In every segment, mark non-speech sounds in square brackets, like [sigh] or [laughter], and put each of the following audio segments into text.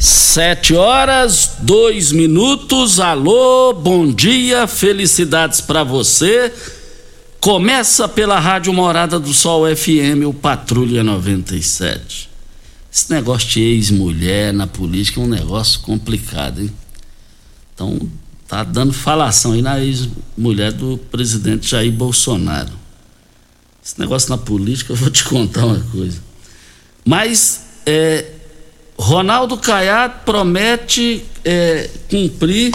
Sete horas, dois minutos. Alô, bom dia, felicidades para você. Começa pela Rádio Morada do Sol FM, o Patrulha 97. Esse negócio de ex-mulher na política é um negócio complicado, hein? Então, tá dando falação aí na ex-mulher do presidente Jair Bolsonaro. Esse negócio na política, [laughs] eu vou te contar uma coisa. Mas, é, Ronaldo Caiado promete é, cumprir,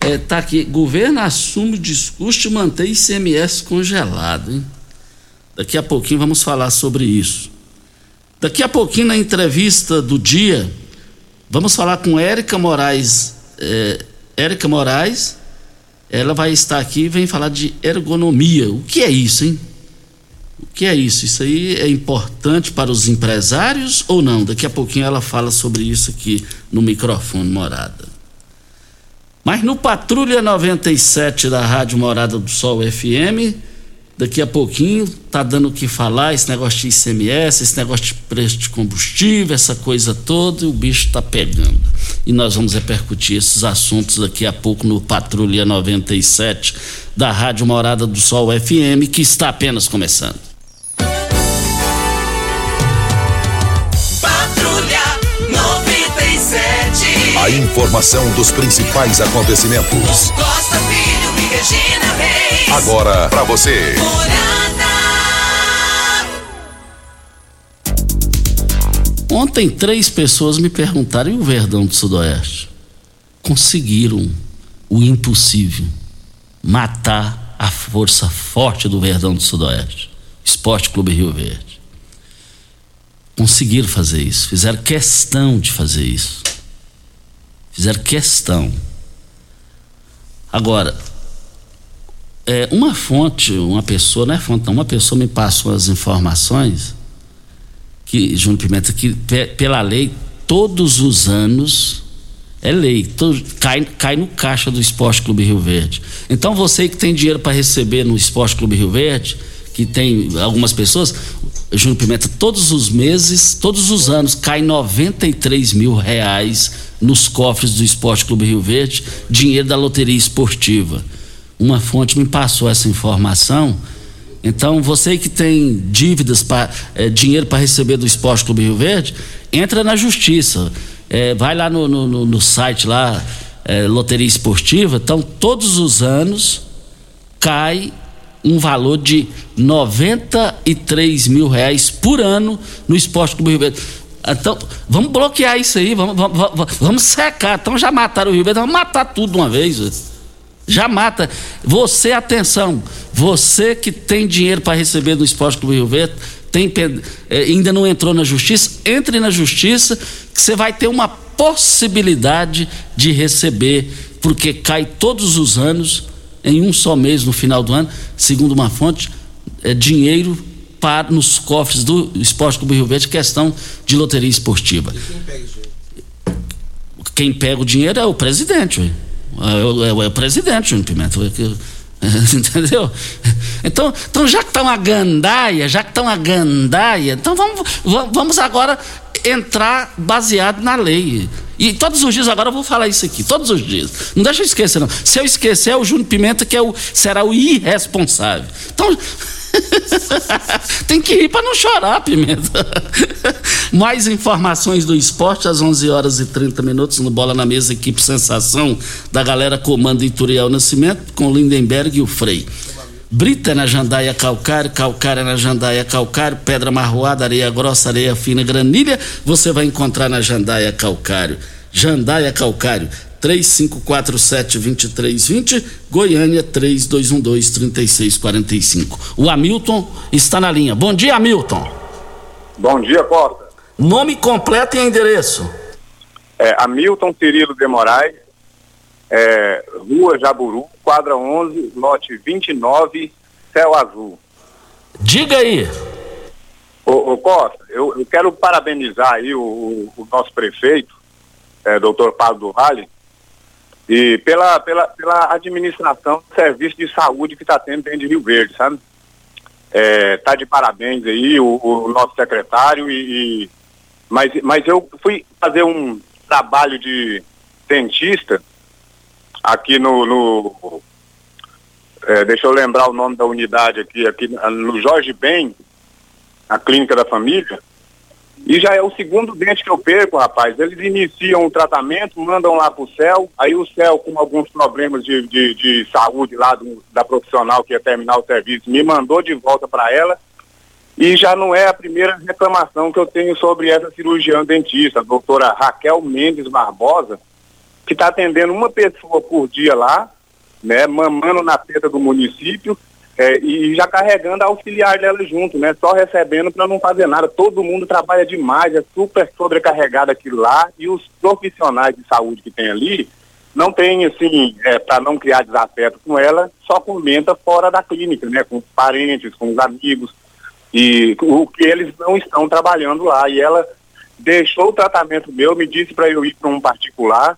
é, tá aqui, governo assume o discurso de manter ICMS congelado, hein? Daqui a pouquinho vamos falar sobre isso. Daqui a pouquinho na entrevista do dia, vamos falar com Érica Moraes. É, Érica Moraes, ela vai estar aqui e vem falar de ergonomia. O que é isso, hein? O que é isso? Isso aí é importante para os empresários ou não? Daqui a pouquinho ela fala sobre isso aqui no microfone Morada. Mas no Patrulha 97 da Rádio Morada do Sol FM, daqui a pouquinho tá dando o que falar, esse negócio de ICMS, esse negócio de preço de combustível, essa coisa toda, e o bicho tá pegando. E nós vamos repercutir esses assuntos daqui a pouco no Patrulha 97 da Rádio Morada do Sol FM, que está apenas começando. A informação dos principais acontecimentos. Costa Filho e Regina Reis. Agora para você. Ontem três pessoas me perguntaram e o Verdão do Sudoeste? Conseguiram o impossível, matar a força forte do Verdão do Sudoeste, Esporte Clube Rio Verde. Conseguiram fazer isso, fizeram questão de fazer isso. Fizeram questão. Agora, é, uma fonte, uma pessoa, não é fonte, não, uma pessoa me passou as informações que, Júnior Pimenta, que pe- pela lei, todos os anos, é lei, todo- cai, cai no caixa do Esporte Clube Rio Verde. Então você que tem dinheiro para receber no Esporte Clube Rio Verde, que tem algumas pessoas, Júnior Pimenta, todos os meses, todos os anos, cai 93 mil reais nos cofres do Esporte Clube Rio Verde, dinheiro da loteria esportiva. Uma fonte me passou essa informação. Então, você que tem dívidas, pra, eh, dinheiro para receber do Esporte Clube Rio Verde, entra na justiça. Eh, vai lá no, no- no- site lá, eh, Loteria Esportiva. Então, todos os anos cai um valor de 93 mil reais por ano no Esporte Clube Rio Verde. Então, vamos bloquear isso aí, vamos, vamos, vamos- secar. Então já mataram o Rio Verde, vamos matar tudo de uma vez. Já mata. Você, atenção, você que tem dinheiro para receber do Esporte Clube Rio Verde, tem, é, ainda não entrou na justiça, entre na justiça, que você vai ter uma possibilidade de receber, porque cai todos os anos, em um só mês no final do ano, segundo uma fonte, é, dinheiro para, nos cofres do Esporte Clube Rio Verde, questão de loteria esportiva. E quem pega o dinheiro? Quem pega o dinheiro é o presidente. É, é, é o presidente, Júnior Pimenta. [laughs] Entendeu? Então, então já que está uma gandaia, já que está uma gandaia, então vamos, vamos agora entrar baseado na lei. E todos os dias agora eu vou falar isso aqui, todos os dias. Não deixa eu esquecer, não. Se eu esquecer, é o Júnior Pimenta que é o, será o irresponsável. Então. [laughs] Tem que rir para não chorar, Pimenta. [laughs] Mais informações do esporte às 11 horas e 30 minutos no Bola na Mesa, equipe Sensação da galera Comando Ituriel Nascimento com Lindenberg e o Frei. Brita na jandaia calcário, calcária na jandaia calcário, pedra marroada, areia grossa, areia fina, granilha, você vai encontrar na jandaia calcário. Jandaia calcário, 3547-2320, Goiânia 3212-3645. O Hamilton está na linha. Bom dia, Hamilton. Bom dia, Costa. Nome completo e endereço. É, Hamilton Cirilo de Moraes, é, Rua Jaburu, quadra 11, lote 29, céu azul. Diga aí. Ô, ô Costa, eu, eu, quero parabenizar aí o, o, o nosso prefeito, é, doutor Pablo do Vale, e pela, pela, pela administração do serviço de saúde que está tendo dentro de Rio Verde, sabe? É, tá de parabéns aí o, o nosso secretário e, e, mas, mas eu fui fazer um trabalho de dentista aqui no, no é, deixa eu lembrar o nome da unidade aqui, aqui no Jorge Ben, a clínica da família, e já é o segundo dente que eu perco, rapaz. Eles iniciam o tratamento, mandam lá pro céu, aí o céu, com alguns problemas de, de, de saúde lá do, da profissional que ia terminar o serviço, me mandou de volta para ela. E já não é a primeira reclamação que eu tenho sobre essa cirurgiã dentista, a doutora Raquel Mendes Barbosa, que está atendendo uma pessoa por dia lá, né, mamando na teta do município, é, e já carregando a auxiliar dela junto, né? Só recebendo para não fazer nada. Todo mundo trabalha demais, é super sobrecarregado aquilo lá e os profissionais de saúde que tem ali não tem, assim, é, para não criar desafeto com ela, só comenta fora da clínica, né? Com os parentes, com os amigos e o que eles não estão trabalhando lá. E ela deixou o tratamento meu, me disse para eu ir para um particular,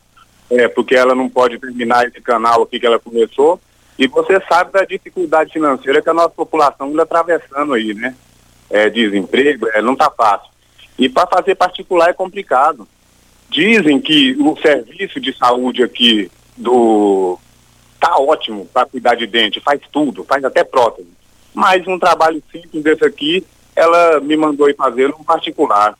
é, porque ela não pode terminar esse canal aqui que ela começou e você sabe da dificuldade financeira que a nossa população está atravessando aí, né? É, desemprego, é, não está fácil. E para fazer particular é complicado. Dizem que o serviço de saúde aqui do tá ótimo para cuidar de dente, faz tudo, faz até prótese. Mas um trabalho simples desse aqui, ela me mandou ir fazer no particular.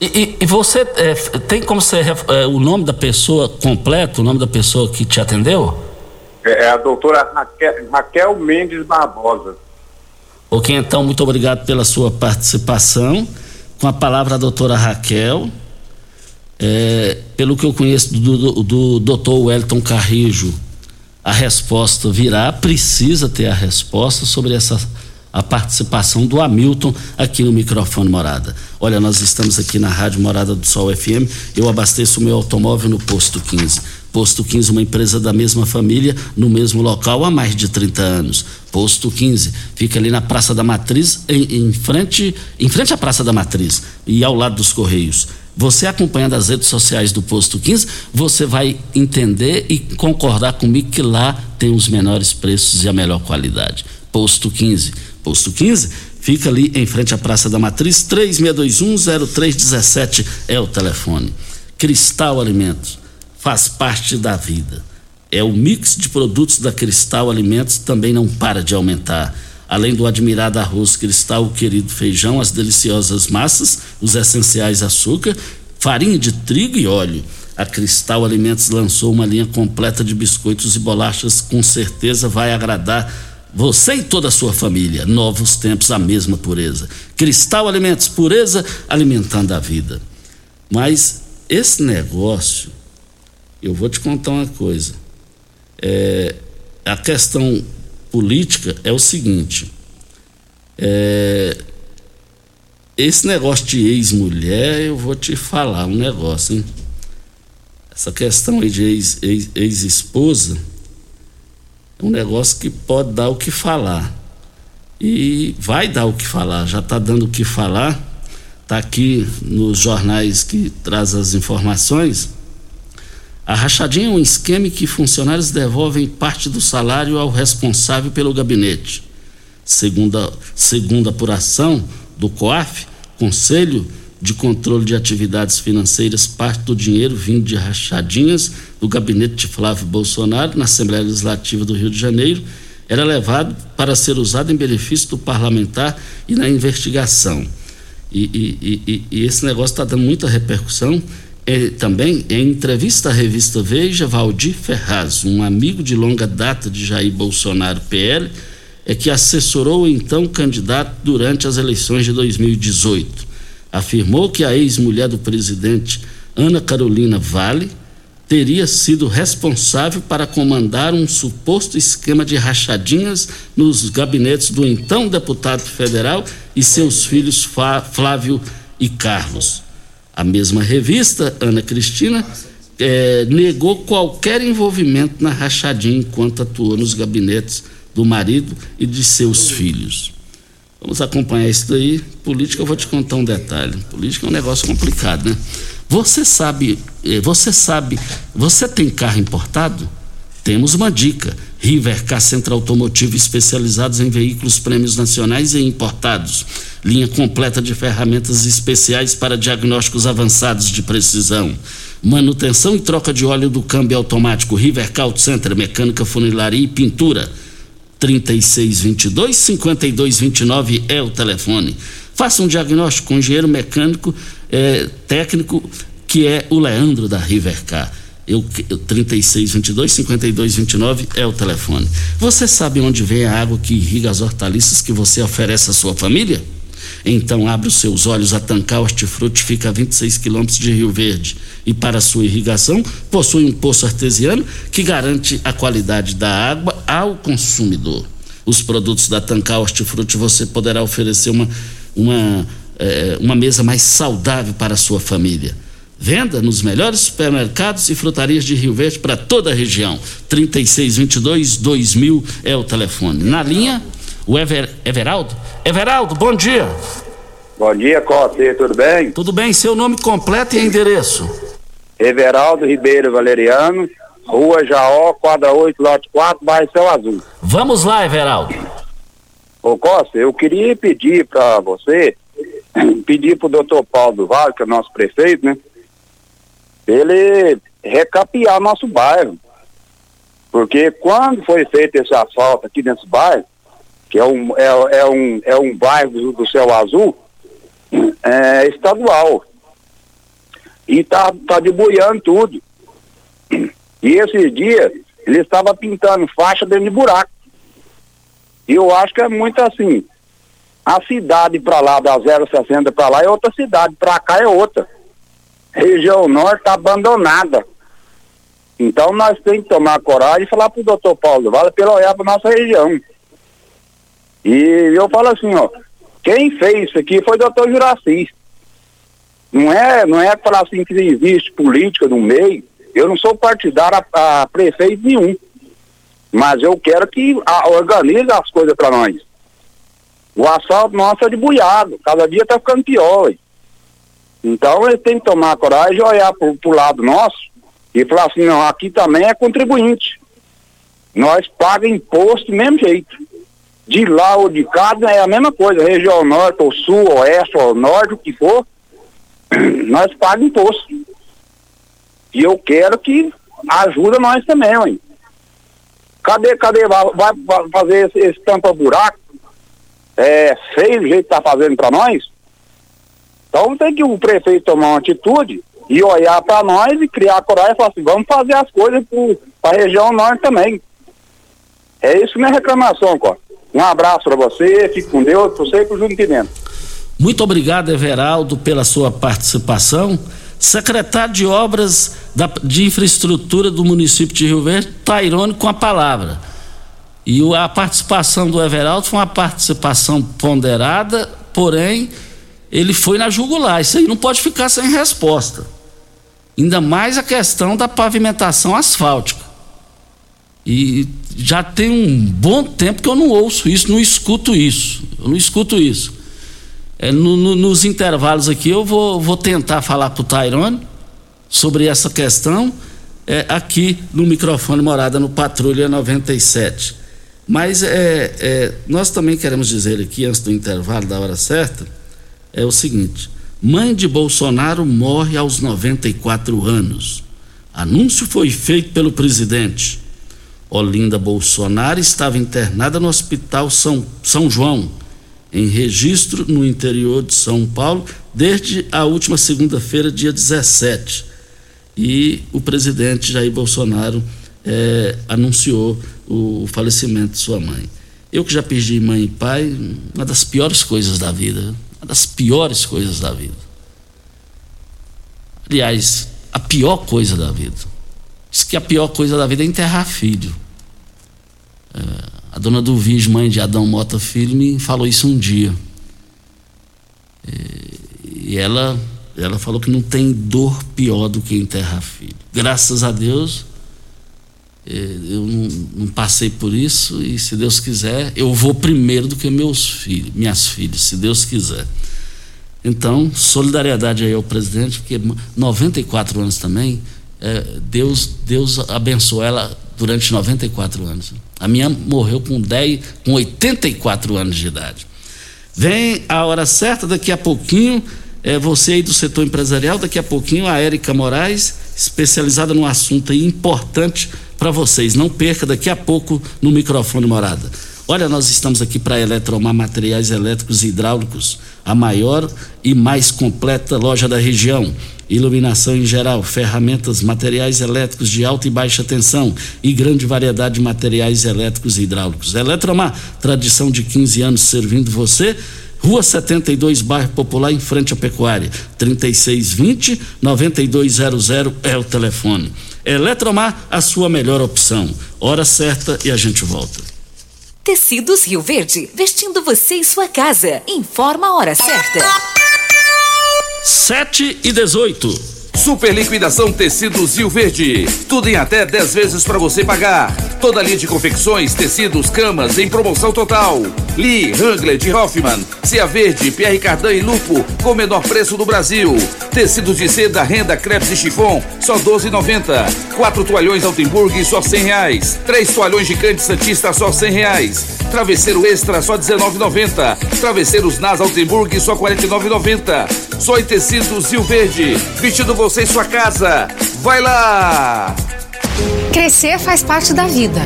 E, e, e você é, tem como ser é, o nome da pessoa completo, o nome da pessoa que te atendeu? É, é a doutora Raquel, Raquel Mendes Barbosa. Ok, então, muito obrigado pela sua participação. Com a palavra a doutora Raquel. É, pelo que eu conheço do, do, do doutor Wellington Carrijo, a resposta virá, precisa ter a resposta sobre essa a participação do Hamilton aqui no microfone Morada. Olha, nós estamos aqui na Rádio Morada do Sol FM. Eu abasteço o meu automóvel no posto 15. Posto 15, uma empresa da mesma família, no mesmo local há mais de 30 anos. Posto 15, fica ali na Praça da Matriz, em, em, frente, em frente à Praça da Matriz e ao lado dos Correios. Você acompanhando as redes sociais do Posto 15, você vai entender e concordar comigo que lá tem os menores preços e a melhor qualidade. Posto 15. Posto 15 fica ali em frente à Praça da Matriz, 36210317 é o telefone. Cristal Alimentos faz parte da vida. É o mix de produtos da Cristal Alimentos também não para de aumentar. Além do admirado arroz cristal, o querido feijão, as deliciosas massas, os essenciais açúcar, farinha de trigo e óleo. A Cristal Alimentos lançou uma linha completa de biscoitos e bolachas, com certeza vai agradar você e toda a sua família. Novos tempos, a mesma pureza. Cristal Alimentos, pureza alimentando a vida. Mas esse negócio eu vou te contar uma coisa. É, a questão política é o seguinte: é, esse negócio de ex-mulher, eu vou te falar um negócio, hein? Essa questão aí de ex-esposa ex, é um negócio que pode dar o que falar. E vai dar o que falar, já está dando o que falar. Está aqui nos jornais que traz as informações. A rachadinha é um esquema em que funcionários devolvem parte do salário ao responsável pelo gabinete. Segundo a, segundo a apuração do COAF, Conselho de Controle de Atividades Financeiras, parte do dinheiro vindo de rachadinhas do gabinete de Flávio Bolsonaro na Assembleia Legislativa do Rio de Janeiro era levado para ser usado em benefício do parlamentar e na investigação. E, e, e, e esse negócio está dando muita repercussão é, também, em entrevista à revista Veja, Valdir Ferraz, um amigo de longa data de Jair Bolsonaro PL, é que assessorou o então candidato durante as eleições de 2018. Afirmou que a ex-mulher do presidente, Ana Carolina Vale, teria sido responsável para comandar um suposto esquema de rachadinhas nos gabinetes do então deputado federal e seus filhos Flávio e Carlos. A mesma revista, Ana Cristina, é, negou qualquer envolvimento na rachadinha enquanto atuou nos gabinetes do marido e de seus filhos. Vamos acompanhar isso daí. Política, eu vou te contar um detalhe. Política é um negócio complicado, né? Você sabe, eh, você sabe, você tem carro importado? Temos uma dica. Rivercar Centro Automotivo especializados em veículos prêmios nacionais e importados. Linha completa de ferramentas especiais para diagnósticos avançados de precisão. Manutenção e troca de óleo do câmbio automático. Rivercar Auto Center, mecânica, funilaria e pintura. 3622 5229 é o telefone. Faça um diagnóstico com o engenheiro mecânico é, técnico que é o Leandro da Rivercar. Eu, eu 36 22 52 29 é o telefone. Você sabe onde vem a água que irriga as hortaliças que você oferece à sua família? Então abre os seus olhos, a Tancar Hortifruti fica a 26 quilômetros de Rio Verde e para sua irrigação possui um poço artesiano que garante a qualidade da água ao consumidor. Os produtos da Tancar Hortifruti você poderá oferecer uma, uma, é, uma mesa mais saudável para a sua família. Venda nos melhores supermercados e frutarias de Rio Verde para toda a região. 3622 2000 é o telefone. Na linha, o Ever, Everaldo. Everaldo, bom dia. Bom dia, Costa. Tudo bem? Tudo bem. Seu nome completo e endereço? Everaldo Ribeiro Valeriano, Rua Jaó, quadra 8, lote 4, bairro Céu Azul. Vamos lá, Everaldo. Ô Costa, eu queria pedir para você, [clears throat] pedir para o doutor Paulo do Vale, que é o nosso prefeito, né? ele recapear nosso bairro. Porque quando foi feito esse asfalto aqui nesse bairro, que é um, é, é um, é um bairro do, do céu azul, [clears throat] é estadual. E tá, tá deboiando tudo. E esse dia ele estava pintando faixa dentro de buraco. E eu acho que é muito assim. A cidade para lá, da 060 para lá é outra cidade, para cá é outra região norte está abandonada. Então nós temos que tomar coragem e falar para o doutor Paulo Vale ele olhar para nossa região. E eu falo assim, ó, quem fez isso aqui foi o doutor Juraci. Não é, não é falar assim que existe política no meio. Eu não sou partidário a, a prefeito nenhum. Mas eu quero que a, organize as coisas para nós. O assalto nosso é de buiado, cada dia está ficando pior. Então ele tem que tomar coragem e olhar para o lado nosso e falar assim, não, aqui também é contribuinte. Nós pagamos imposto do mesmo jeito. De lá ou de cá é a mesma coisa, região norte, ou sul, oeste, ou norte, o que for, nós pagamos imposto. E eu quero que ajuda nós também, hein? Cadê, cadê? Vai, vai fazer esse, esse tampa-buraco? É feio o jeito que tá fazendo para nós? Então tem que o prefeito tomar uma atitude e olhar para nós e criar coragem e falar assim, vamos fazer as coisas para a região norte também. É isso minha reclamação, Costa. Um abraço para você, fique com Deus, você e pro Juntimento. Muito obrigado, Everaldo, pela sua participação. Secretário de Obras da, de Infraestrutura do município de Rio Verde, Tairone, com a palavra. E a participação do Everaldo foi uma participação ponderada, porém, ele foi na jugular. Isso aí não pode ficar sem resposta. Ainda mais a questão da pavimentação asfáltica. E já tem um bom tempo que eu não ouço isso, não escuto isso. Eu não escuto isso. É, no, no, nos intervalos aqui eu vou, vou tentar falar para o Tairone sobre essa questão é, aqui no microfone Morada no Patrulha 97. Mas é, é, nós também queremos dizer aqui, antes do intervalo da hora certa, é o seguinte: mãe de Bolsonaro morre aos 94 anos. Anúncio foi feito pelo presidente. Olinda Bolsonaro estava internada no Hospital São, São João em registro no interior de São Paulo desde a última segunda-feira, dia 17. E o presidente Jair Bolsonaro é, anunciou o, falecimento de sua mãe. Eu que já perdi mãe e pai, uma das piores coisas da vida. Uma das piores coisas da vida. Aliás, a pior coisa da vida. Diz que a pior coisa da vida é enterrar filho. É, dona Duvis, mãe de Adão Mota Filho, me falou isso um dia. E ela, ela falou que não tem dor pior do que enterrar filho. Graças a Deus, eh, eu não, não, passei por isso e se Deus quiser, eu vou primeiro do que meus filhos, minhas filhas, se Deus quiser. Então, solidariedade aí ao presidente, porque 94 anos também, é, Deus, Deus abençoou ela durante 94 anos. A minha morreu com 10, com 84 anos de idade. Vem a hora certa, daqui a pouquinho, é, você aí do setor empresarial, daqui a pouquinho a Érica Moraes, especializada no assunto importante para vocês. Não perca daqui a pouco no microfone morada. Olha, nós estamos aqui para Eletromar Materiais Elétricos e Hidráulicos, a maior e mais completa loja da região iluminação em geral, ferramentas, materiais elétricos de alta e baixa tensão e grande variedade de materiais elétricos e hidráulicos. Eletromar, tradição de 15 anos servindo você. Rua 72, bairro Popular, em frente à Pecuária. 3620 9200 é o telefone. Eletromar, a sua melhor opção. Hora certa e a gente volta. Tecidos Rio Verde, vestindo você e sua casa. Informa a hora certa. 7 e 18. Super liquidação tecidos Rio Verde. Tudo em até 10 vezes para você pagar. Toda linha de confecções, tecidos, camas em promoção total. Lee, Hangler de Hoffman, Cia Verde, Pierre Cardan e Lupo com o menor preço do Brasil. Tecidos de seda, renda, crepes e chifon, só 12,90. Quatro toalhões Altenburg, só 100 reais. Três toalhões gigante Santista, só 100 reais. Travesseiro extra, só 19,90. Travesseiros Nas Altenburg, só 49,90. Só em tecidos Rio Verde. Vestido você em sua casa. Vai lá! Crescer faz parte da vida.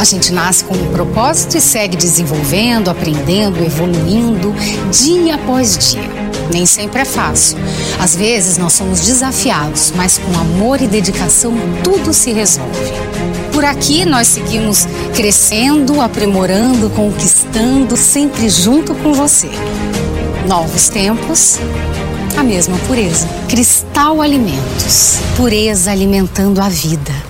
A gente nasce com um propósito e segue desenvolvendo, aprendendo, evoluindo, dia após dia. Nem sempre é fácil. Às vezes nós somos desafiados, mas com amor e dedicação tudo se resolve. Por aqui nós seguimos crescendo, aprimorando, conquistando, sempre junto com você. Novos tempos, a mesma pureza. Cristal Alimentos. Pureza alimentando a vida.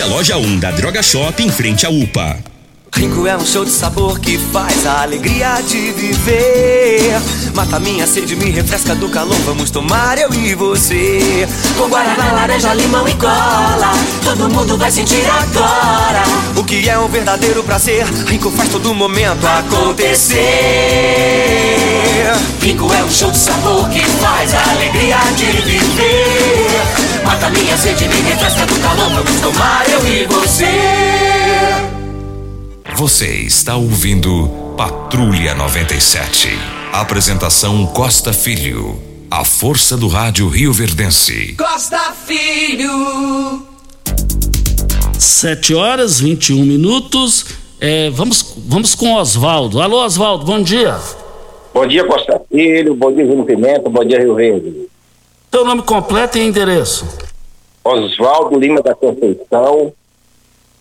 a loja 1 da Droga Shop em frente à UPA. Rinco é um show de sabor que faz a alegria de viver. Mata minha sede, me refresca do calor. Vamos tomar eu e você. Com guaraná, laranja, limão e cola. Todo mundo vai sentir agora. O que é um verdadeiro prazer. Rinco faz todo momento acontecer. Rinco é um show de sabor que faz a alegria de viver. Mata minha sede, me refresca do calor. Vamos tomar eu e você. Você está ouvindo Patrulha 97. Apresentação Costa Filho. A força do rádio Rio Verdense. Costa Filho. 7 horas 21 minutos. É, vamos, vamos com Oswaldo. Alô, Oswaldo, bom dia. Bom dia, Costa Filho. Bom dia, Júnior Pimenta. Bom dia, Rio Verde. Seu nome completo e endereço? Oswaldo Lima da Conceição,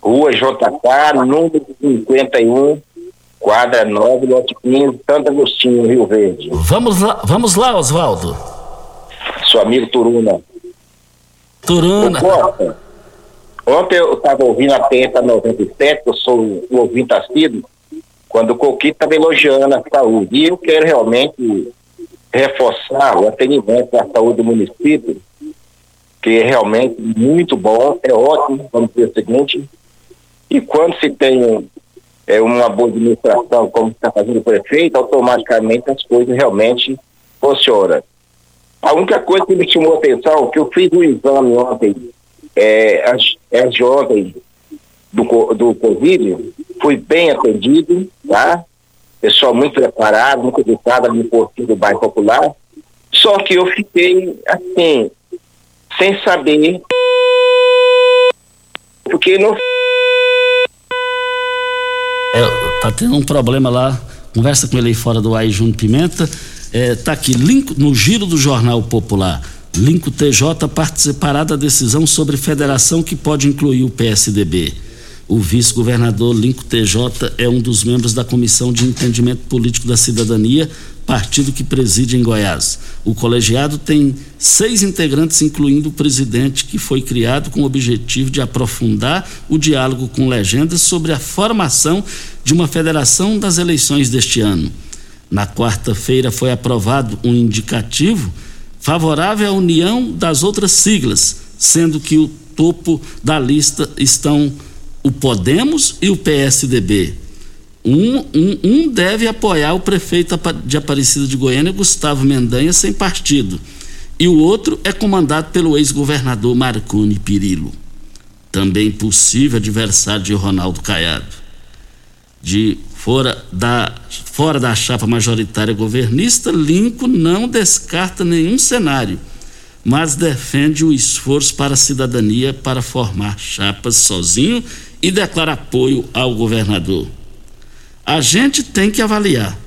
Rua JK, número 51, quadra 9, lote 15, Santo Agostinho, Rio Verde. Vamos lá, vamos lá, Oswaldo. Seu amigo Turuna. Turuna. Costa, ontem eu estava ouvindo a Penta 97, eu sou o ouvinte assíduo, quando o Coquito estava elogiando a saúde. E eu quero realmente reforçar o atendimento à saúde do município, que é realmente muito bom, é ótimo, vamos dizer o seguinte, e quando se tem é, uma boa administração, como está fazendo o prefeito, automaticamente as coisas realmente funcionam. A única coisa que me chamou a atenção, que eu fiz um exame ontem, é, as, de ontem do, do Covid, fui bem atendido, tá? Pessoal muito preparado, muito educado no postinho do bairro popular. Só que eu fiquei assim, sem saber, porque não É, tá tendo um problema lá. Conversa com ele aí fora do ar, Júnior Pimenta. É, tá aqui, link, no giro do Jornal Popular. Linco TJ participará da decisão sobre federação que pode incluir o PSDB. O vice-governador Linco TJ é um dos membros da Comissão de Entendimento Político da Cidadania, partido que preside em Goiás. O colegiado tem seis integrantes, incluindo o presidente, que foi criado com o objetivo de aprofundar o diálogo com legendas sobre a formação de uma federação das eleições deste ano. Na quarta-feira foi aprovado um indicativo favorável à união das outras siglas, sendo que o topo da lista estão o Podemos e o PSDB. Um, um, um deve apoiar o prefeito de Aparecida de Goiânia, Gustavo Mendanha, sem partido. E o outro é comandado pelo ex-governador Marconi Pirillo. Também possível adversário de Ronaldo Caiado de fora da, fora da chapa majoritária governista, Lincoln não descarta nenhum cenário, mas defende o esforço para a cidadania para formar chapas sozinho e declara apoio ao governador. A gente tem que avaliar.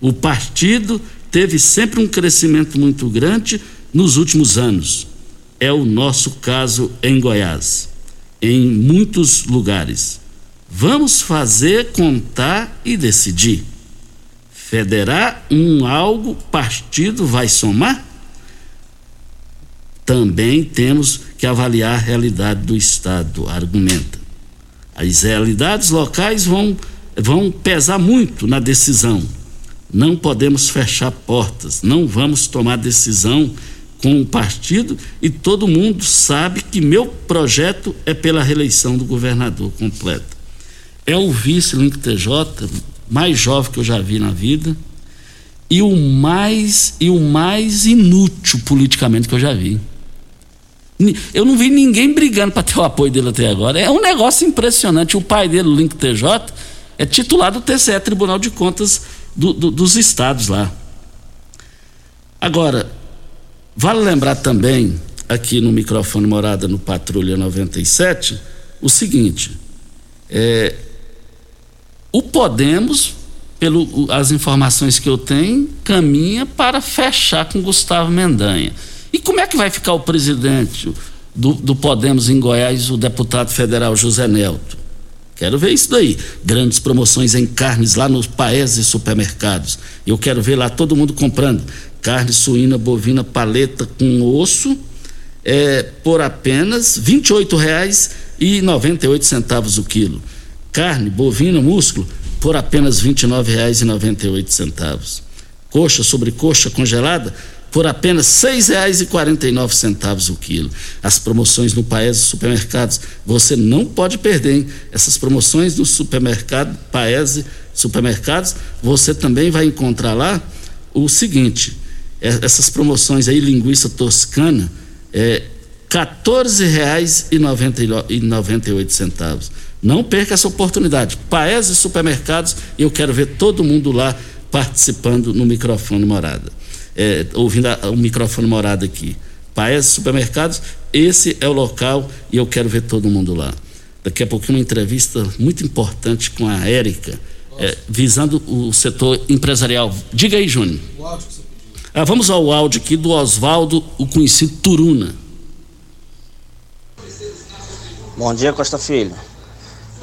O partido teve sempre um crescimento muito grande nos últimos anos. É o nosso caso em Goiás, em muitos lugares. Vamos fazer, contar e decidir. Federar um algo, partido vai somar? Também temos que avaliar a realidade do Estado, argumenta. As realidades locais vão, vão pesar muito na decisão. Não podemos fechar portas, não vamos tomar decisão com o partido e todo mundo sabe que meu projeto é pela reeleição do governador completo. É o vice Link TJ mais jovem que eu já vi na vida e o mais e o mais inútil politicamente que eu já vi. Eu não vi ninguém brigando para ter o apoio dele até agora. É um negócio impressionante. O pai dele, o Link TJ, é titular do TCE, Tribunal de Contas do- do- dos estados lá. Agora, vale lembrar também, aqui no microfone Morada no Patrulha 97, o seguinte: é, o Podemos, pelas informações que eu tenho, caminha para fechar com Gustavo Mendanha. E como é que vai ficar o presidente do, do Podemos em Goiás, o deputado federal José Nelto? Quero ver isso daí. Grandes promoções em carnes lá nos paés e supermercados. Eu quero ver lá todo mundo comprando carne suína, bovina, paleta com osso é, por apenas R$ 28,98 o quilo. Carne bovina, músculo, por apenas R$ 29,98. Coxa sobre coxa congelada, por apenas R$ 6,49 o quilo. As promoções no Paese Supermercados, você não pode perder, hein? Essas promoções no supermercado Paese Supermercados, você também vai encontrar lá o seguinte, é, essas promoções aí, linguiça toscana, é R$ 14,98. Não perca essa oportunidade. Paese Supermercados, eu quero ver todo mundo lá participando no microfone morada é, ouvindo a, o microfone morado aqui. Paes Supermercados, esse é o local e eu quero ver todo mundo lá. Daqui a pouquinho uma entrevista muito importante com a Érica, é, visando o setor empresarial. Diga aí, Júnior. Ah, vamos ao áudio aqui do Oswaldo, o conhecido Turuna. Bom dia, Costa Filho.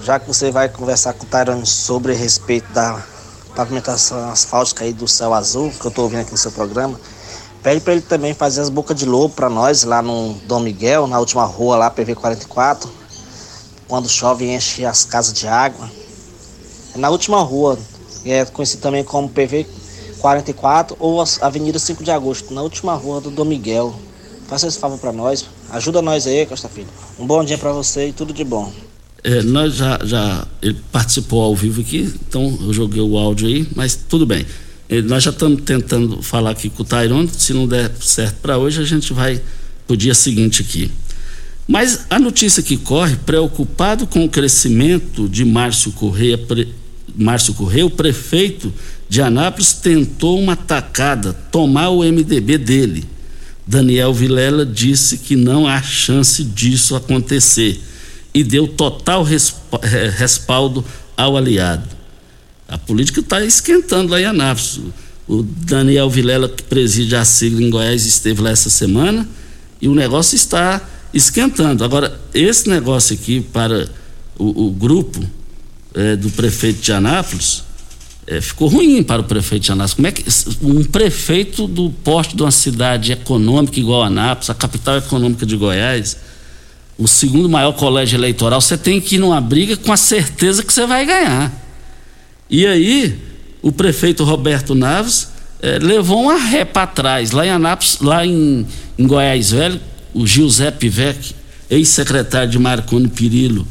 Já que você vai conversar com o Tairone sobre respeito da pavimentação asfáltica aí do céu azul, que eu estou ouvindo aqui no seu programa. Pede para ele também fazer as bocas de lobo para nós lá no Dom Miguel, na última rua lá, PV 44. Quando chove enche as casas de água. É na última rua, é conhecido também como PV 44 ou Avenida 5 de Agosto, na última rua do Dom Miguel. Faça esse favor para nós, ajuda nós aí, Costa Filho. Um bom dia para você e tudo de bom. É, nós já, já. Ele participou ao vivo aqui, então eu joguei o áudio aí, mas tudo bem. É, nós já estamos tentando falar aqui com o Tyrone, se não der certo para hoje, a gente vai para o dia seguinte aqui. Mas a notícia que corre, preocupado com o crescimento de Márcio Correia, pre, Márcio Correia, o prefeito de Anápolis tentou uma tacada, tomar o MDB dele. Daniel Vilela disse que não há chance disso acontecer e deu total respaldo ao aliado. A política está esquentando lá em Anápolis. O Daniel Vilela, que preside a sigla em Goiás, esteve lá essa semana e o negócio está esquentando. Agora, esse negócio aqui para o, o grupo é, do prefeito de Anápolis é, ficou ruim para o prefeito de Anápolis. Como é que um prefeito do porte de uma cidade econômica igual a Anápolis, a capital econômica de Goiás, o segundo maior colégio eleitoral, você tem que ir numa briga com a certeza que você vai ganhar. E aí, o prefeito Roberto Naves eh, levou uma ré para trás. Lá em Anápolis, lá em, em Goiás Velho, o Giuseppe Vec, ex-secretário de Marconi Pirillo,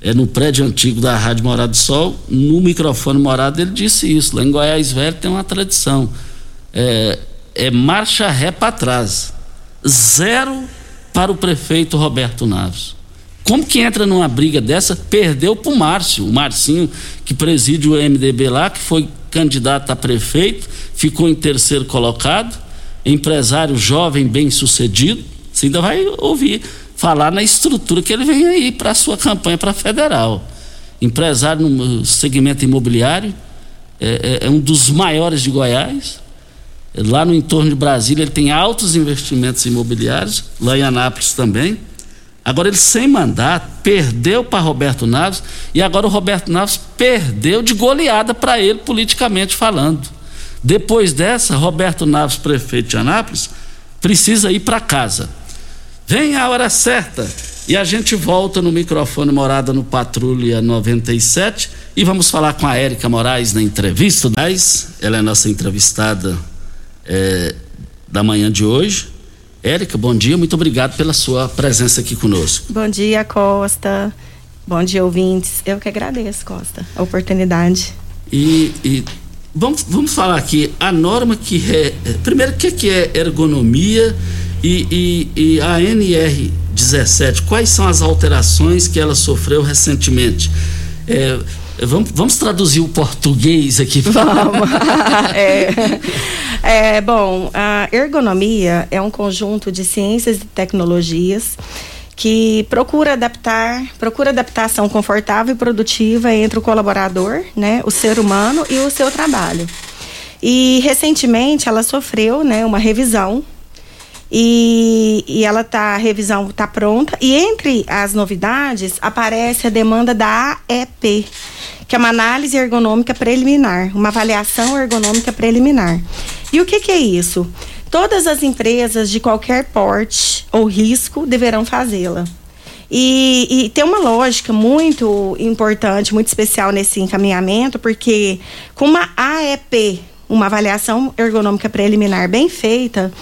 é, no prédio antigo da Rádio Morado do Sol, no microfone morado, ele disse isso. Lá em Goiás Velho tem uma tradição. É, é marcha ré para trás. Zero para o prefeito Roberto Naves. Como que entra numa briga dessa? Perdeu para o Márcio, o Marcinho, que preside o MDB lá, que foi candidato a prefeito, ficou em terceiro colocado, empresário jovem, bem sucedido. Você ainda vai ouvir falar na estrutura que ele vem aí para a sua campanha para federal. Empresário no segmento imobiliário, é, é, é um dos maiores de Goiás, Lá no entorno de Brasília ele tem altos investimentos imobiliários, lá em Anápolis também. Agora ele sem mandato, perdeu para Roberto Naves e agora o Roberto Naves perdeu de goleada para ele politicamente falando. Depois dessa, Roberto Naves, prefeito de Anápolis, precisa ir para casa. Vem a hora certa e a gente volta no microfone Morada no Patrulha 97 e vamos falar com a Érica Moraes na entrevista. Ela é nossa entrevistada é, da manhã de hoje. Érica, bom dia, muito obrigado pela sua presença aqui conosco. Bom dia, Costa. Bom dia, ouvintes. Eu que agradeço, Costa, a oportunidade. E, e vamos, vamos falar aqui, a norma que é. Primeiro, o que, que é ergonomia e, e, e a NR 17, quais são as alterações que ela sofreu recentemente? É, Vamos, vamos traduzir o português aqui. [laughs] Vamos. [laughs] é, é, bom, a ergonomia é um conjunto de ciências e tecnologias que procura adaptar, procura adaptação confortável e produtiva entre o colaborador, né, o ser humano e o seu trabalho. E recentemente ela sofreu, né, uma revisão e, e ela tá a revisão está pronta e entre as novidades aparece a demanda da AEP, que é uma análise ergonômica preliminar, uma avaliação ergonômica preliminar. E o que, que é isso? Todas as empresas de qualquer porte ou risco deverão fazê-la. E, e, tem uma lógica muito importante, muito especial nesse encaminhamento, porque com uma AEP, uma avaliação ergonômica preliminar bem feita,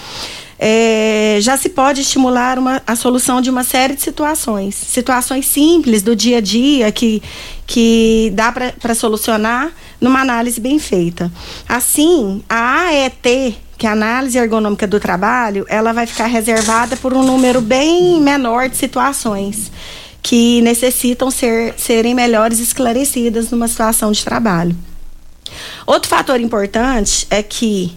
é, já se pode estimular uma, a solução de uma série de situações. Situações simples do dia a dia que, que dá para solucionar numa análise bem feita. Assim, a AET, que é a análise ergonômica do trabalho, ela vai ficar reservada por um número bem menor de situações que necessitam ser, serem melhores esclarecidas numa situação de trabalho. Outro fator importante é que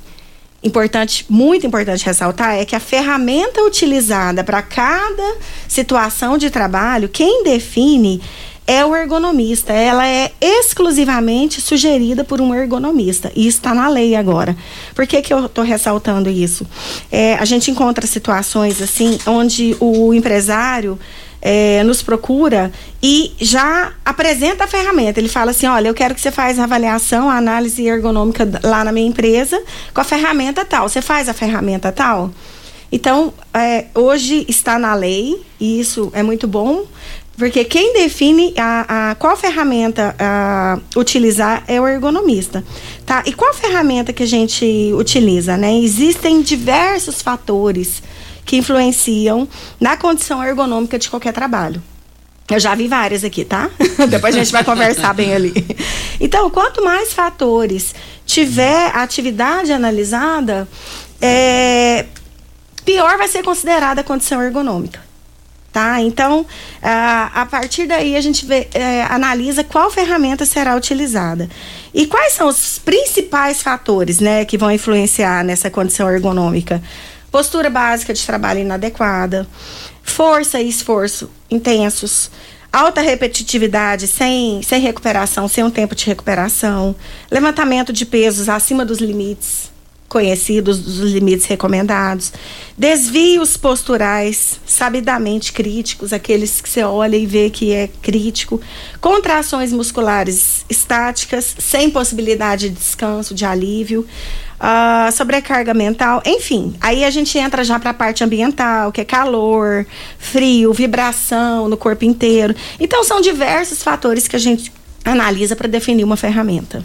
importante, muito importante ressaltar é que a ferramenta utilizada para cada situação de trabalho, quem define é o ergonomista. Ela é exclusivamente sugerida por um ergonomista. E está na lei agora. Por que, que eu estou ressaltando isso? É, a gente encontra situações assim onde o empresário é, nos procura e já apresenta a ferramenta. Ele fala assim: olha, eu quero que você faça a avaliação, a análise ergonômica lá na minha empresa com a ferramenta tal. Você faz a ferramenta tal? Então, é, hoje está na lei, e isso é muito bom, porque quem define a, a qual ferramenta a, utilizar é o ergonomista. Tá? E qual ferramenta que a gente utiliza? Né? Existem diversos fatores que influenciam na condição ergonômica de qualquer trabalho. Eu já vi várias aqui, tá? [laughs] Depois a gente vai conversar bem ali. Então, quanto mais fatores tiver a atividade analisada, é, pior vai ser considerada a condição ergonômica. Tá? Então, a, partir daí a gente vê, é, analisa qual ferramenta será utilizada. E quais são os principais fatores né, que vão influenciar nessa condição ergonômica? postura básica de trabalho inadequada, força e esforço intensos, alta repetitividade sem, sem recuperação, sem um tempo de recuperação, levantamento de pesos acima dos limites conhecidos, dos limites recomendados, desvios posturais sabidamente críticos, aqueles que você olha e vê que é crítico, contrações musculares estáticas, sem possibilidade de descanso, de alívio, uh, sobrecarga mental, enfim. Aí a gente entra já para a parte ambiental, que é calor, frio, vibração no corpo inteiro. Então são diversos fatores que a gente analisa para definir uma ferramenta.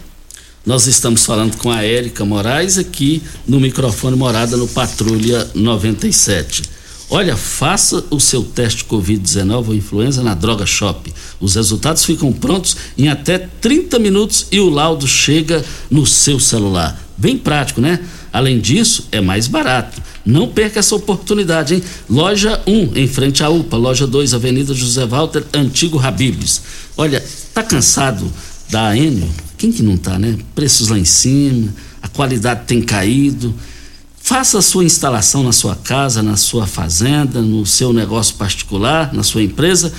Nós estamos falando com a Érica Moraes aqui no microfone Morada no Patrulha 97. Olha, faça o seu teste Covid-19 ou influenza na Droga Shop. Os resultados ficam prontos em até 30 minutos e o laudo chega no seu celular. Bem prático, né? Além disso, é mais barato. Não perca essa oportunidade, hein? Loja 1, em frente à UPA. Loja 2, Avenida José Walter, Antigo Habibs. Olha, tá cansado da Enio? Quem que não tá, né? Preços lá em cima, a qualidade tem caído. Faça a sua instalação na sua casa, na sua fazenda, no seu negócio particular, na sua empresa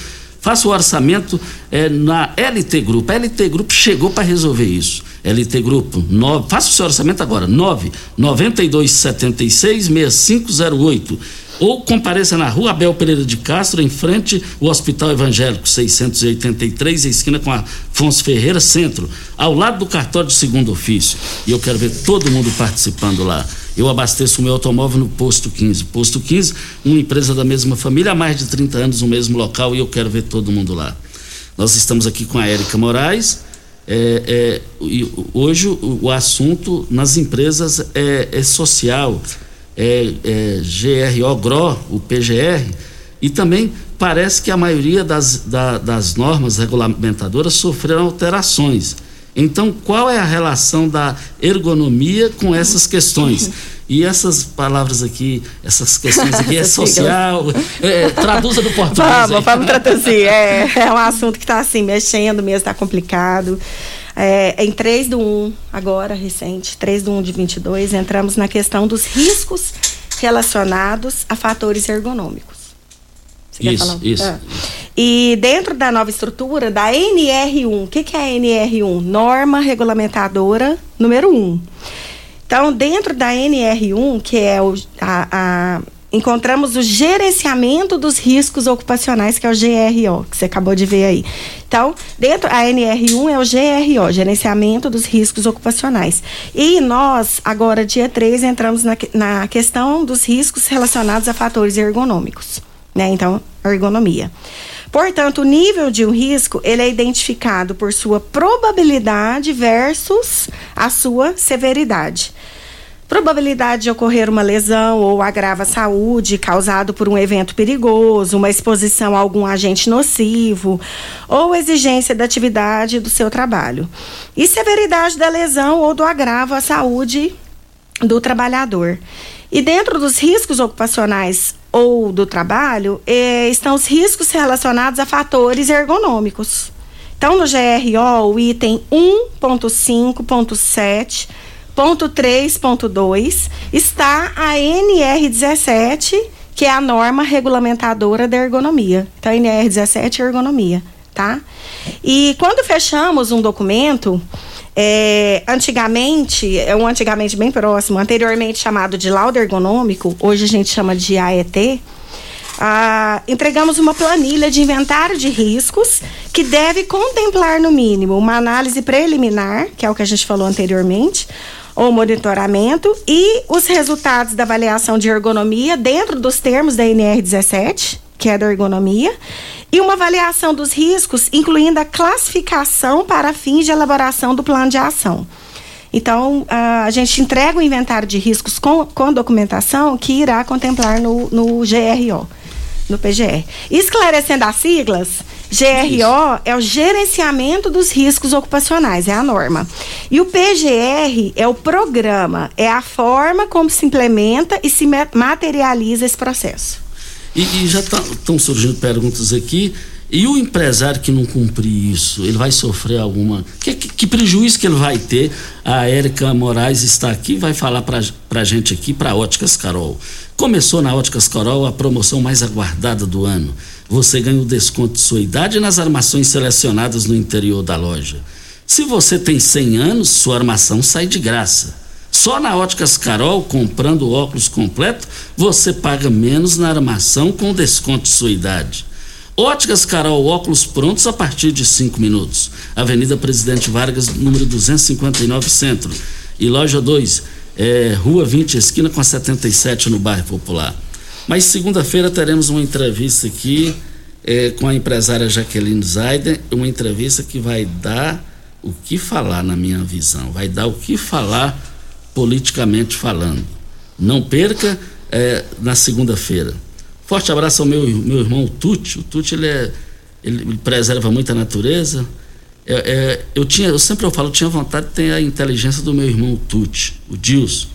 Faça o orçamento é, na LT Grupo. A LT Grupo chegou para resolver isso. LT Grupo, faça o seu orçamento agora, 9 9276 6508 ou compareça na rua Abel Pereira de Castro, em frente ao Hospital Evangélico 683, esquina com a Afonso Ferreira Centro, ao lado do cartório de segundo ofício. E eu quero ver todo mundo participando lá. Eu abasteço o meu automóvel no Posto 15. Posto 15, uma empresa da mesma família, há mais de 30 anos no mesmo local e eu quero ver todo mundo lá. Nós estamos aqui com a Érica Moraes. É, é, hoje o, o, assunto nas empresas é, é social é, é, GRO, GRO, o PGR, e também parece que a maioria das, da, das normas regulamentadoras sofreram alterações. Então, qual é a relação da ergonomia com essas questões? [laughs] E essas palavras aqui, essas questões aqui, é social, é, traduza do português. Vamos, vamos traduzir. É, [laughs] é um assunto que está assim, mexendo mesmo, está complicado. É, em 3 do 1, agora recente, 3 do 1 de 22, entramos na questão dos riscos relacionados a fatores ergonômicos. Você isso, isso. Ah. E dentro da nova estrutura da NR1, o que, que é a NR1? Norma regulamentadora número 1. Então, dentro da NR1, que é o, a, a encontramos o gerenciamento dos riscos ocupacionais, que é o GRO, que você acabou de ver aí. Então, dentro a NR1 é o GRO, gerenciamento dos riscos ocupacionais. E nós, agora, dia 3, entramos na, na questão dos riscos relacionados a fatores ergonômicos, né? Então, ergonomia. Portanto, o nível de um risco, ele é identificado por sua probabilidade versus a sua severidade. Probabilidade de ocorrer uma lesão ou agrava a saúde causado por um evento perigoso, uma exposição a algum agente nocivo ou exigência da atividade do seu trabalho. E severidade da lesão ou do agravo à saúde do trabalhador. E dentro dos riscos ocupacionais ou do trabalho, eh, estão os riscos relacionados a fatores ergonômicos. Então, no GRO, o item 1.5.7 Ponto 3.2 está a NR17, que é a norma regulamentadora da ergonomia. Então, a NR17 é ergonomia, tá? E quando fechamos um documento, é, antigamente, é um antigamente bem próximo, anteriormente chamado de laudo ergonômico, hoje a gente chama de AET, entregamos uma planilha de inventário de riscos que deve contemplar, no mínimo, uma análise preliminar, que é o que a gente falou anteriormente, ou monitoramento e os resultados da avaliação de ergonomia dentro dos termos da NR17, que é da ergonomia, e uma avaliação dos riscos, incluindo a classificação para fins de elaboração do plano de ação. Então, a gente entrega o inventário de riscos com, com documentação que irá contemplar no, no GRO, no PGR. Esclarecendo as siglas, GRO é o gerenciamento dos riscos ocupacionais, é a norma. E o PGR é o programa, é a forma como se implementa e se materializa esse processo. E, e já estão tá, surgindo perguntas aqui. E o empresário que não cumprir isso, ele vai sofrer alguma. Que, que, que prejuízo que ele vai ter? A Érica Moraes está aqui, vai falar para a gente aqui, para Óticas Carol. Começou na Óticas Carol a promoção mais aguardada do ano você ganha o desconto de sua idade nas armações selecionadas no interior da loja. Se você tem 100 anos, sua armação sai de graça. Só na Óticas Carol, comprando o óculos completo, você paga menos na armação com desconto de sua idade. Óticas Carol, óculos prontos a partir de 5 minutos. Avenida Presidente Vargas, número 259, Centro. E loja 2, é, Rua 20, esquina com a 77, no bairro Popular. Mas segunda-feira teremos uma entrevista aqui é, com a empresária Jaqueline Zaiden, uma entrevista que vai dar o que falar na minha visão, vai dar o que falar politicamente falando. Não perca é, na segunda-feira. Forte abraço ao meu, meu irmão Tuti. O Tuti ele, é, ele preserva muito a natureza. É, é, eu tinha, eu sempre eu falo, eu tinha vontade de ter a inteligência do meu irmão Tuti, o Dilson.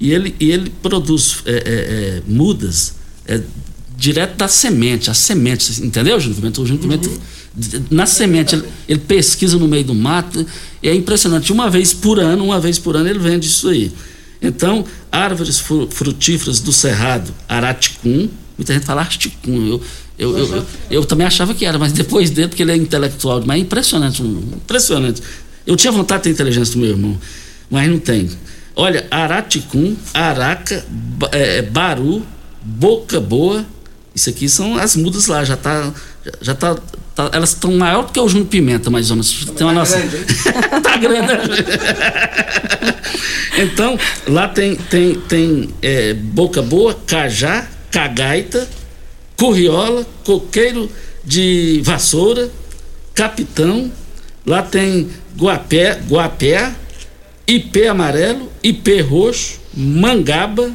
E ele, e ele produz é, é, é mudas é, direto da semente, a semente, entendeu, Júnior Pimenta? O Júnior Pimenta, uhum. na semente, ele, ele, pesquisa no meio do mato, é impressionante. Uma vez por ano, uma vez por ano, ele vende isso aí. Então, árvores frutíferas do Cerrado, Araticum, muita gente fala Articum, eu, eu, eu, eu, eu, também achava que era, mas depois dele, porque ele é intelectual, mas é impressionante, impressionante. Eu tinha vontade de ter inteligência do meu irmão, mas não tem. Olha, Araticum, Araca, é, Baru, Boca Boa, isso aqui são as mudas lá, já tá, já tá, tá elas estão maior do que o Júnior Pimenta, mais ou menos. Tem uma tá nossa... grande, [laughs] tá grande. [laughs] então, lá tem, tem, tem é, Boca Boa, Cajá, Cagaita, Curriola, Coqueiro de Vassoura, Capitão, lá tem Guapé, Guapé, IP amarelo, IP roxo, mangaba,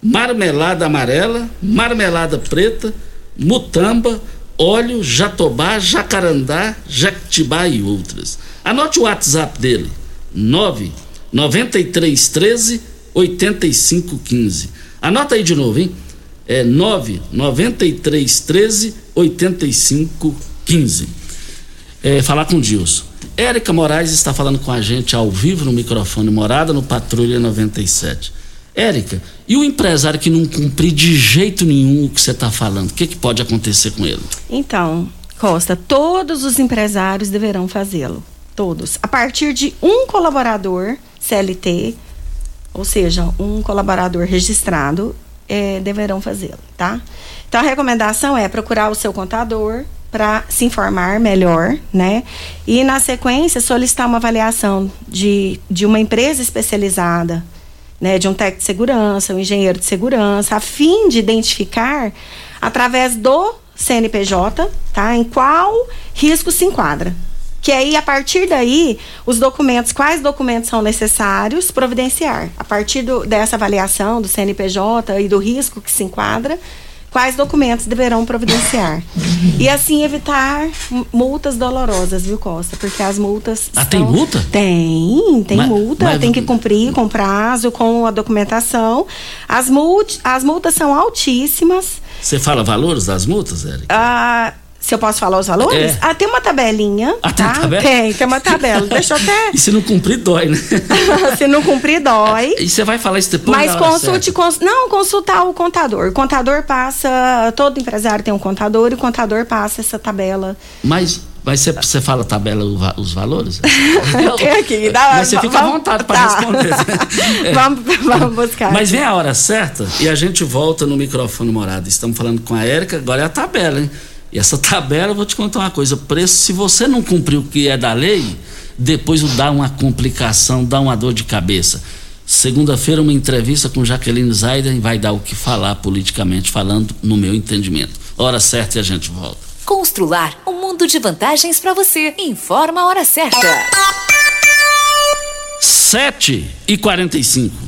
marmelada amarela, marmelada preta, mutamba, óleo, jatobá, jacarandá, jactibá e outras. Anote o WhatsApp dele: 9 9313 8515. Anota aí de novo, hein? É 9 9313 8515. É, falar com Dilson. Érica Moraes está falando com a gente ao vivo no microfone Morada no Patrulha 97. Érica, e o empresário que não cumprir de jeito nenhum o que você está falando, o que, que pode acontecer com ele? Então, Costa, todos os empresários deverão fazê-lo. Todos. A partir de um colaborador CLT, ou seja, um colaborador registrado, é, deverão fazê-lo, tá? Então, a recomendação é procurar o seu contador para se informar melhor, né? E, na sequência, solicitar uma avaliação de, de uma empresa especializada, né? De um técnico de segurança, um engenheiro de segurança, a fim de identificar, através do CNPJ, tá? Em qual risco se enquadra. Que aí, a partir daí, os documentos, quais documentos são necessários providenciar. A partir do, dessa avaliação do CNPJ e do risco que se enquadra, quais documentos deverão providenciar. E assim evitar multas dolorosas, viu, Costa? Porque as multas. Ah, tem multa? Tem, tem Mas- multa, mas- tem que cumprir com prazo, com a documentação. As, multi, as multas são altíssimas. Você fala valores das multas, Érica? Ah, se eu posso falar os valores? É. Ah, tem uma tabelinha. Ah, tem tá? tabela? Tem, tem uma tabela. Deixa eu até. [laughs] E se não cumprir, dói, né? [laughs] se não cumprir, dói. E você vai falar isso depois Mas consulte, cons- não, consultar o contador. O contador passa, todo empresário tem um contador e o contador passa essa tabela. Mas, mas você, fala tabela os valores? [laughs] Tem aqui, dá, Mas você fica à vontade para tá. responder. É. vamos, vamos buscar. Mas vem a hora certa e a gente volta no microfone morado. Estamos falando com a Érica, agora é a tabela, hein? E essa tabela, eu vou te contar uma coisa: preço, se você não cumprir o que é da lei, depois dá uma complicação, dá uma dor de cabeça. Segunda-feira, uma entrevista com Jaqueline Zaiden vai dar o que falar politicamente, falando no meu entendimento. Hora certa e a gente volta. Constrular um mundo de vantagens para você. Informa a hora certa. 7 e 45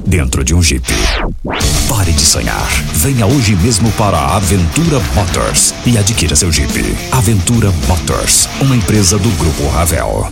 dentro de um Jeep. Pare de sonhar. Venha hoje mesmo para a Aventura Motors e adquira seu Jeep. Aventura Motors, uma empresa do Grupo Ravel.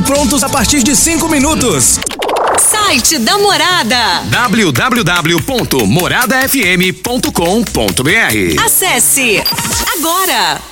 prontos a partir de 5 minutos. Site da Morada. www.moradafm.com.br Acesse agora.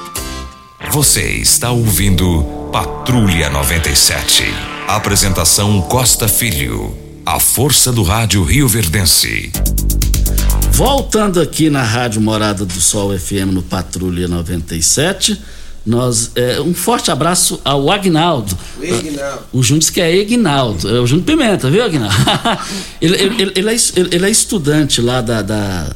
Você está ouvindo Patrulha 97. Apresentação Costa Filho. A força do rádio Rio Verdense. Voltando aqui na Rádio Morada do Sol FM no Patrulha 97, Nós, é, um forte abraço ao Agnaldo. O Ignaldo. O Júnior disse que é Ignaldo. É o Júnior Pimenta, viu, Agnaldo? ele, [laughs] ele, ele, ele, é, ele, é, estudante lá da, da,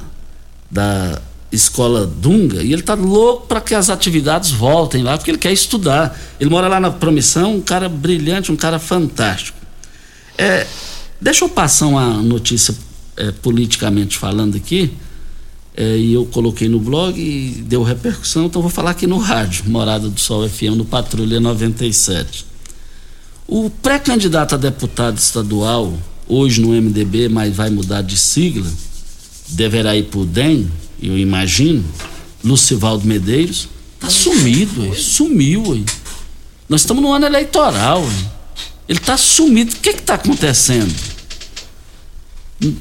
da escola Dunga e ele tá louco para que as atividades voltem lá, porque ele quer estudar. Ele mora lá na Promissão, um cara brilhante, um cara fantástico. É, deixa eu passar uma notícia é, politicamente falando aqui é, e eu coloquei no blog e deu repercussão, então vou falar aqui no rádio, Morada do Sol FM, no Patrulha 97. O pré-candidato a deputado estadual, hoje no MDB, mas vai mudar de sigla, deverá ir para o DEM, eu imagino, Lucivaldo Medeiros, tá sumido, ué, sumiu. Ué. Nós estamos no ano eleitoral. Ué. Ele está sumido. O que está acontecendo?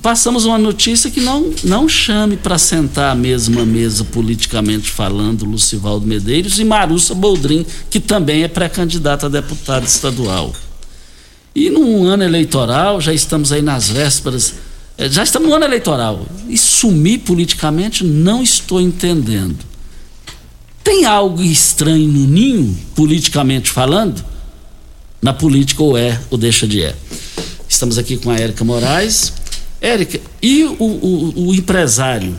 passamos uma notícia que não, não chame para sentar à mesma mesa politicamente falando Lucivaldo Medeiros e Marussa Boldrin, que também é pré-candidata a deputado estadual. E num ano eleitoral, já estamos aí nas vésperas, já estamos no ano eleitoral, e sumir politicamente não estou entendendo. Tem algo estranho no ninho, politicamente falando? Na política ou é ou deixa de é. Estamos aqui com a Érica Moraes, Érica, e o, o, o, empresário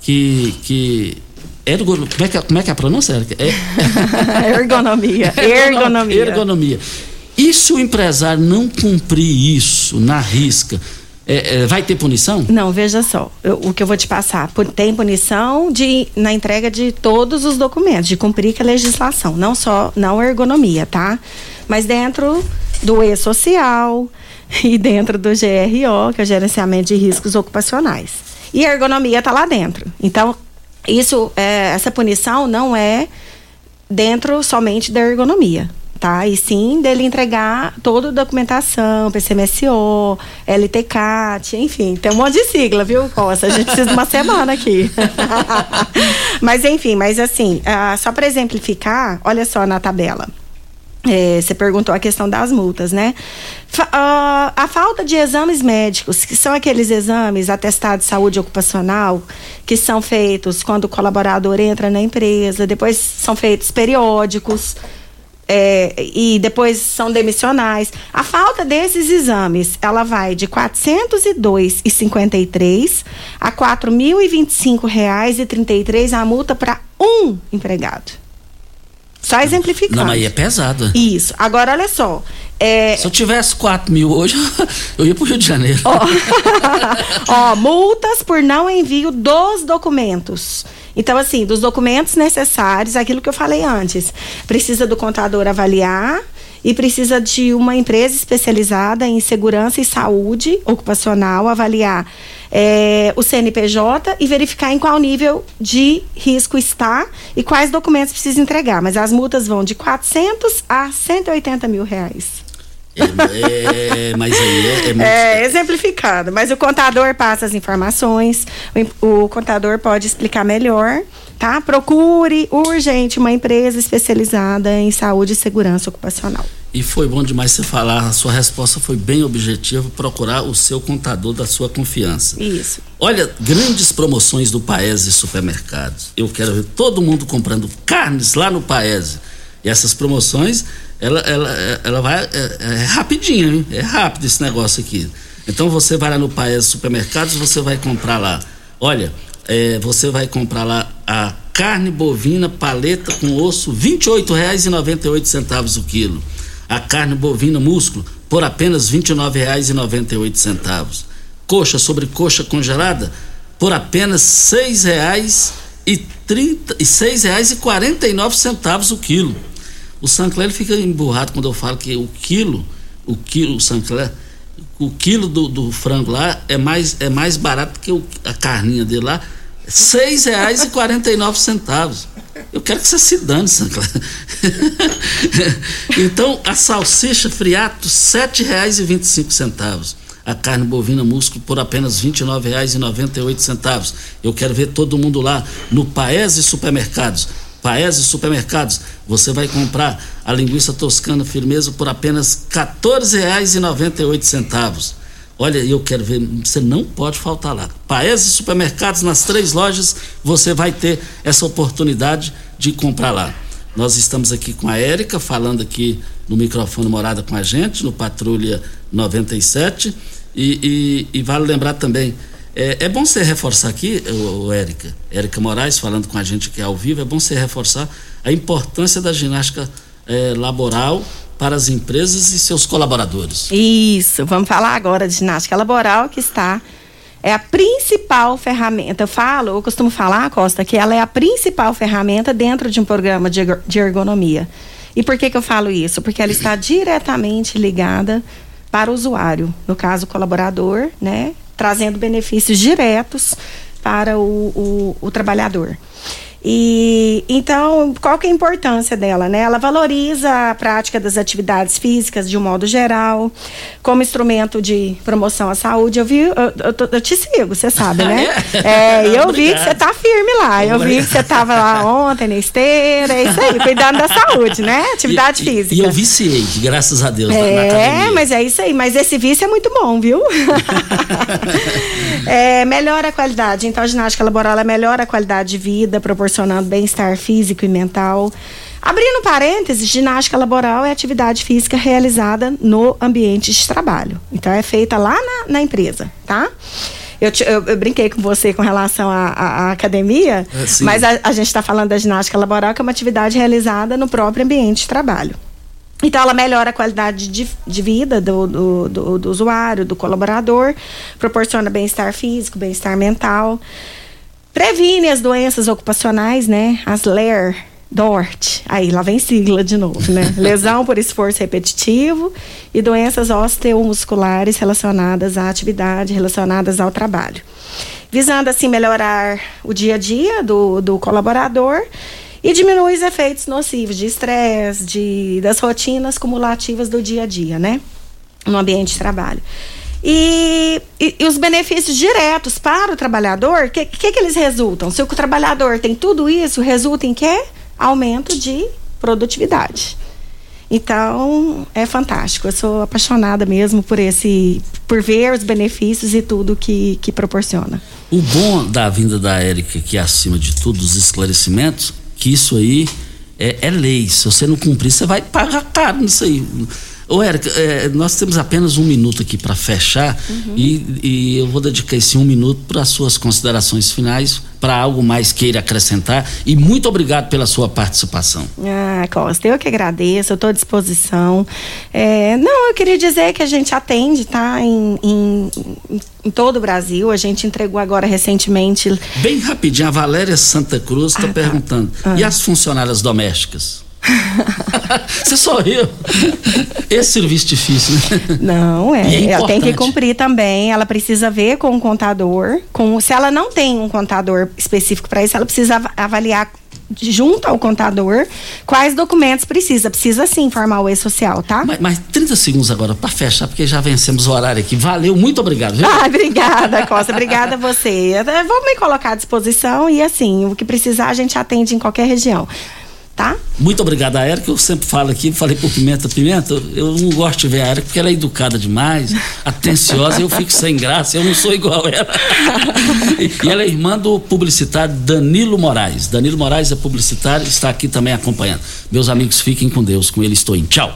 que. que ergo, como, é que, é, como é que é a pronúncia, Érica? É... [laughs] [laughs] ergonomia. Ergonomia. Ergonomia. E se o empresário não cumprir isso na risca, é, é, vai ter punição? Não, veja só, eu, o que eu vou te passar. Tem punição de, na entrega de todos os documentos, de cumprir com a legislação, não só, não ergonomia, tá? Mas dentro do E-Social, [laughs] e dentro do GRO, que é o Gerenciamento de Riscos Ocupacionais. E a ergonomia está lá dentro. Então, isso, é, essa punição não é dentro somente da ergonomia, tá? E sim dele entregar toda a documentação, PCMSO, LTCAT, enfim, tem um monte de sigla, viu, Costa? A gente precisa de uma [laughs] semana aqui. [laughs] mas enfim, mas assim, uh, só para exemplificar, olha só na tabela. É, você perguntou a questão das multas, né? Fa uh, a falta de exames médicos, que são aqueles exames atestados de saúde ocupacional, que são feitos quando o colaborador entra na empresa, depois são feitos periódicos. É, e depois são demissionais. A falta desses exames, ela vai de R$ 402,53 a R$ 4.025,33 a multa para um empregado. Só exemplificando. Não, mas aí é pesado. Isso. Agora, olha só. É... Se eu tivesse 4 mil hoje, [laughs] eu ia para o Rio de Janeiro. Ó, [laughs] oh, multas por não envio dos documentos. Então, assim, dos documentos necessários, aquilo que eu falei antes. Precisa do contador avaliar e precisa de uma empresa especializada em segurança e saúde ocupacional avaliar é, o CNPJ e verificar em qual nível de risco está e quais documentos precisa entregar. Mas as multas vão de 400 a 180 mil reais. É, é, mas aí é, é, muito... é, exemplificado. Mas o contador passa as informações, o, o contador pode explicar melhor tá? Procure urgente uma empresa especializada em saúde e segurança ocupacional. E foi bom demais você falar, a sua resposta foi bem objetiva, procurar o seu contador da sua confiança. Isso. Olha, grandes promoções do Paese Supermercados. Eu quero ver todo mundo comprando carnes lá no Paese. E essas promoções, ela, ela, ela vai, é, é rapidinho, hein? é rápido esse negócio aqui. Então você vai lá no Paese Supermercados, você vai comprar lá. Olha, é, você vai comprar lá a carne bovina paleta com osso, R$ 28,98 o quilo. A carne bovina músculo, por apenas R$ 29,98. Coxa sobre coxa congelada, por apenas R$ 6,49 o quilo. O Sancler fica emburrado quando eu falo que o quilo, o quilo, o Sancler, o quilo do, do frango lá é mais, é mais barato que o, a carninha dele lá nove centavos. Eu quero que você se dane, Sancler. [laughs] então, a salsicha friato, cinco centavos. A carne bovina músculo por apenas R$ 29,98. Eu quero ver todo mundo lá no Paese Supermercados. Paese Supermercados, você vai comprar a linguiça toscana firmeza por apenas R$ 14,98. Olha, eu quero ver, você não pode faltar lá. Paese Supermercados, nas três lojas, você vai ter essa oportunidade de comprar lá. Nós estamos aqui com a Érica, falando aqui no microfone morada com a gente, no Patrulha 97. E, e, e vale lembrar também, é, é, bom você reforçar aqui, o, Érica, Érica Moraes falando com a gente aqui ao vivo, é bom você reforçar a importância da ginástica é, laboral para as empresas e seus colaboradores. Isso, vamos falar agora de ginástica laboral que está é a principal ferramenta. Eu falo, eu costumo falar, Costa, que ela é a principal ferramenta dentro de um programa de, de ergonomia. E por que, que eu falo isso? Porque ela está diretamente ligada para o usuário, no caso, o colaborador, né? Trazendo benefícios diretos para o, o, o trabalhador. E então, qual que é a importância dela, né? Ela valoriza a prática das atividades físicas de um modo geral, como instrumento de promoção à saúde. Eu vi, eu, eu, eu te sigo, você sabe, né? é, eu vi que você tá firme lá. Eu vi que você tava lá ontem na esteira, é isso aí, cuidando da saúde, né? Atividade e, física. E, eu viciei, graças a Deus, é, mas é isso aí. Mas esse vício é muito bom, viu? [laughs] é, melhora a qualidade. Então, a ginástica laboral melhora a qualidade de vida, proporciona proporcionando bem-estar físico e mental. Abrindo parênteses, ginástica laboral é atividade física realizada no ambiente de trabalho. Então, é feita lá na, na empresa, tá? Eu, te, eu, eu, brinquei com você com relação à, academia, é, mas a, a gente está falando da ginástica laboral, que é uma atividade realizada no próprio ambiente de trabalho. Então, ela melhora a qualidade de, de vida do, do, do, do usuário, do colaborador, proporciona bem-estar físico, bem-estar mental. Previne as doenças ocupacionais, né? As LER, DORT. Aí, lá vem sigla de novo, né? [laughs] Lesão por esforço repetitivo e doenças osteomusculares relacionadas à atividade, relacionadas ao trabalho. Visando, assim, melhorar o dia a dia do, do colaborador e diminuir os efeitos nocivos de estresse, de, das rotinas cumulativas do dia a dia, né? No ambiente de trabalho. E, e, e, os benefícios diretos para o trabalhador, o que, que, que, eles resultam? Se o trabalhador tem tudo isso, resulta em quê? Aumento de produtividade. Então, é fantástico. Eu sou apaixonada mesmo por esse, por ver os benefícios e tudo que, que proporciona. O bom da vinda da Érica, que é acima de tudo os esclarecimentos, que isso aí é, é lei. Se você não cumprir, você vai pagar caro nisso aí. Ô, Érica, é, nós temos apenas um minuto aqui para fechar uhum. e, e, eu vou dedicar esse um minuto para as suas considerações finais, para algo mais queira acrescentar. E muito obrigado pela sua participação. Ah, Costa, eu que agradeço, eu estou à disposição. É, não, eu queria dizer que a gente atende, tá? Em, em, em, todo o Brasil. A gente entregou agora recentemente. Bem rapidinho, a Valéria Santa Cruz está ah, tá. perguntando. Ah. E as funcionárias domésticas? Você sorriu. Esse serviço difícil, né? Não, é. é ela tem que cumprir também. Ela precisa ver com o contador. Com, se ela não tem um contador específico para isso, ela precisa avaliar junto ao contador quais documentos precisa. Precisa sim informar o e-social, tá? Mas, mas 30 segundos agora para fechar, porque já vencemos o horário aqui. Valeu, muito obrigado. Viu? Ah, obrigada, Costa. obrigada a você. Vou me colocar à disposição e assim, o que precisar a gente atende em qualquer região tá? Muito obrigado a Érica, eu sempre falo aqui, falei por Pimenta, Pimenta, eu não gosto de ver a Érica porque ela é educada demais, atenciosa, eu fico sem graça, eu não sou igual a ela. [laughs] e ela é irmã do publicitário Danilo Moraes. Danilo Moraes é publicitário, está aqui também acompanhando. Meus amigos, fiquem com Deus, com ele estou em. Tchau.